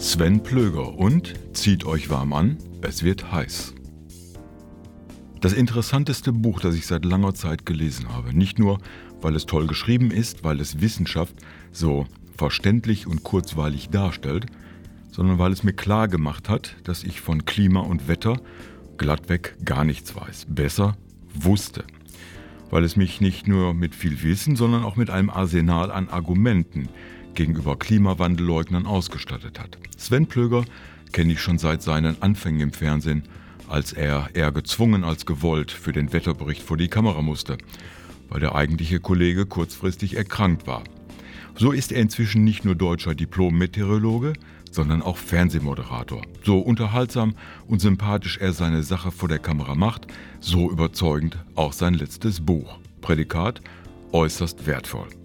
Sven Plöger und zieht euch warm an, es wird heiß. Das interessanteste Buch, das ich seit langer Zeit gelesen habe. Nicht nur, weil es toll geschrieben ist, weil es Wissenschaft so verständlich und kurzweilig darstellt, sondern weil es mir klar gemacht hat, dass ich von Klima und Wetter glattweg gar nichts weiß. Besser wusste. Weil es mich nicht nur mit viel Wissen, sondern auch mit einem Arsenal an Argumenten gegenüber Klimawandelleugnern ausgestattet hat. Sven Plöger kenne ich schon seit seinen Anfängen im Fernsehen, als er eher gezwungen als gewollt für den Wetterbericht vor die Kamera musste, weil der eigentliche Kollege kurzfristig erkrankt war. So ist er inzwischen nicht nur deutscher Diplom-Meteorologe, sondern auch Fernsehmoderator. So unterhaltsam und sympathisch er seine Sache vor der Kamera macht, so überzeugend auch sein letztes Buch. Prädikat äußerst wertvoll.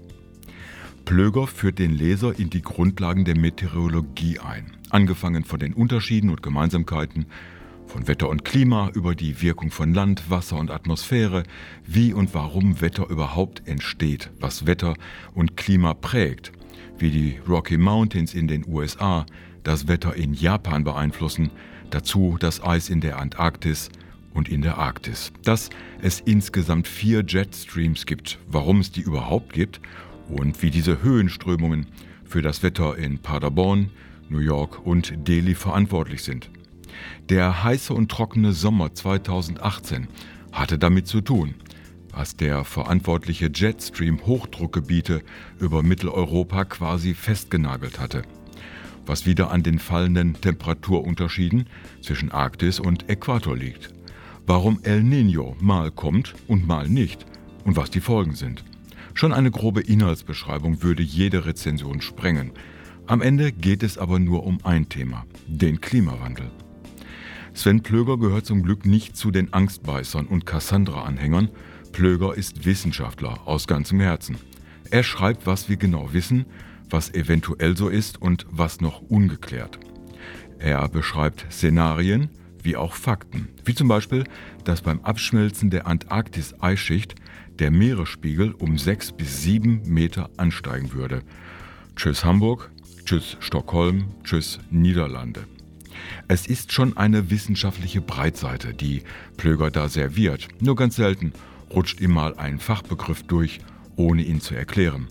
Plöger führt den Leser in die Grundlagen der Meteorologie ein, angefangen von den Unterschieden und Gemeinsamkeiten, von Wetter und Klima über die Wirkung von Land, Wasser und Atmosphäre, wie und warum Wetter überhaupt entsteht, was Wetter und Klima prägt, wie die Rocky Mountains in den USA das Wetter in Japan beeinflussen, dazu das Eis in der Antarktis und in der Arktis. Dass es insgesamt vier Jetstreams gibt, warum es die überhaupt gibt und wie diese Höhenströmungen für das Wetter in Paderborn, New York und Delhi verantwortlich sind. Der heiße und trockene Sommer 2018 hatte damit zu tun, was der verantwortliche Jetstream Hochdruckgebiete über Mitteleuropa quasi festgenagelt hatte, was wieder an den fallenden Temperaturunterschieden zwischen Arktis und Äquator liegt, warum El Niño mal kommt und mal nicht und was die Folgen sind. Schon eine grobe Inhaltsbeschreibung würde jede Rezension sprengen. Am Ende geht es aber nur um ein Thema, den Klimawandel. Sven Plöger gehört zum Glück nicht zu den Angstbeißern und Cassandra-Anhängern. Plöger ist Wissenschaftler aus ganzem Herzen. Er schreibt, was wir genau wissen, was eventuell so ist und was noch ungeklärt. Er beschreibt Szenarien wie auch Fakten, wie zum Beispiel, dass beim Abschmelzen der Antarktis-Eisschicht der Meeresspiegel um 6 bis 7 Meter ansteigen würde. Tschüss Hamburg, tschüss Stockholm, tschüss Niederlande. Es ist schon eine wissenschaftliche Breitseite, die Plöger da serviert. Nur ganz selten rutscht ihm mal ein Fachbegriff durch, ohne ihn zu erklären.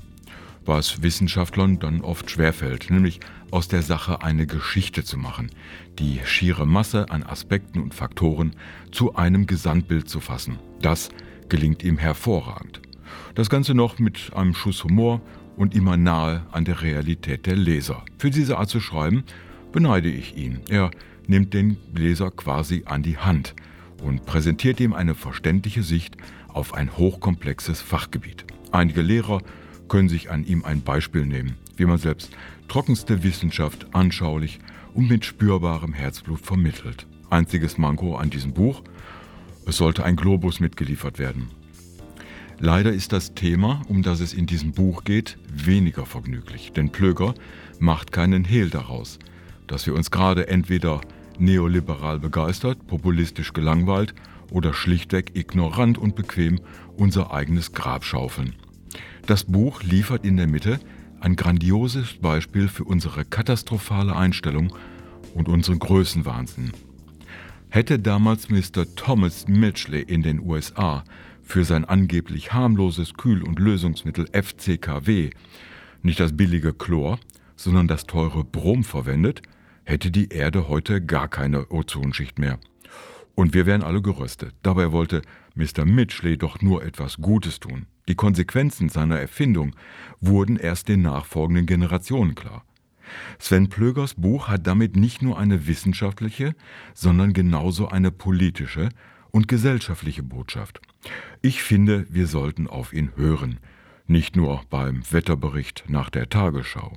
Was Wissenschaftlern dann oft schwerfällt, nämlich aus der Sache eine Geschichte zu machen, die schiere Masse an Aspekten und Faktoren zu einem Gesamtbild zu fassen. Das gelingt ihm hervorragend. Das Ganze noch mit einem Schuss Humor und immer nahe an der Realität der Leser. Für diese Art zu schreiben beneide ich ihn. Er nimmt den Leser quasi an die Hand und präsentiert ihm eine verständliche Sicht auf ein hochkomplexes Fachgebiet. Einige Lehrer können sich an ihm ein Beispiel nehmen, wie man selbst trockenste Wissenschaft anschaulich und mit spürbarem Herzblut vermittelt. Einziges Manko an diesem Buch, es sollte ein Globus mitgeliefert werden. Leider ist das Thema, um das es in diesem Buch geht, weniger vergnüglich, denn Plöger macht keinen Hehl daraus, dass wir uns gerade entweder neoliberal begeistert, populistisch gelangweilt oder schlichtweg ignorant und bequem unser eigenes Grab schaufeln. Das Buch liefert in der Mitte ein grandioses Beispiel für unsere katastrophale Einstellung und unseren Größenwahnsinn. Hätte damals Mr. Thomas Mitchley in den USA für sein angeblich harmloses Kühl- und Lösungsmittel FCKW nicht das billige Chlor, sondern das teure Brom verwendet, hätte die Erde heute gar keine Ozonschicht mehr. Und wir wären alle geröstet. Dabei wollte Mr. Mitchley doch nur etwas Gutes tun. Die Konsequenzen seiner Erfindung wurden erst den nachfolgenden Generationen klar. Sven Plögers Buch hat damit nicht nur eine wissenschaftliche, sondern genauso eine politische und gesellschaftliche Botschaft. Ich finde, wir sollten auf ihn hören, nicht nur beim Wetterbericht nach der Tagesschau.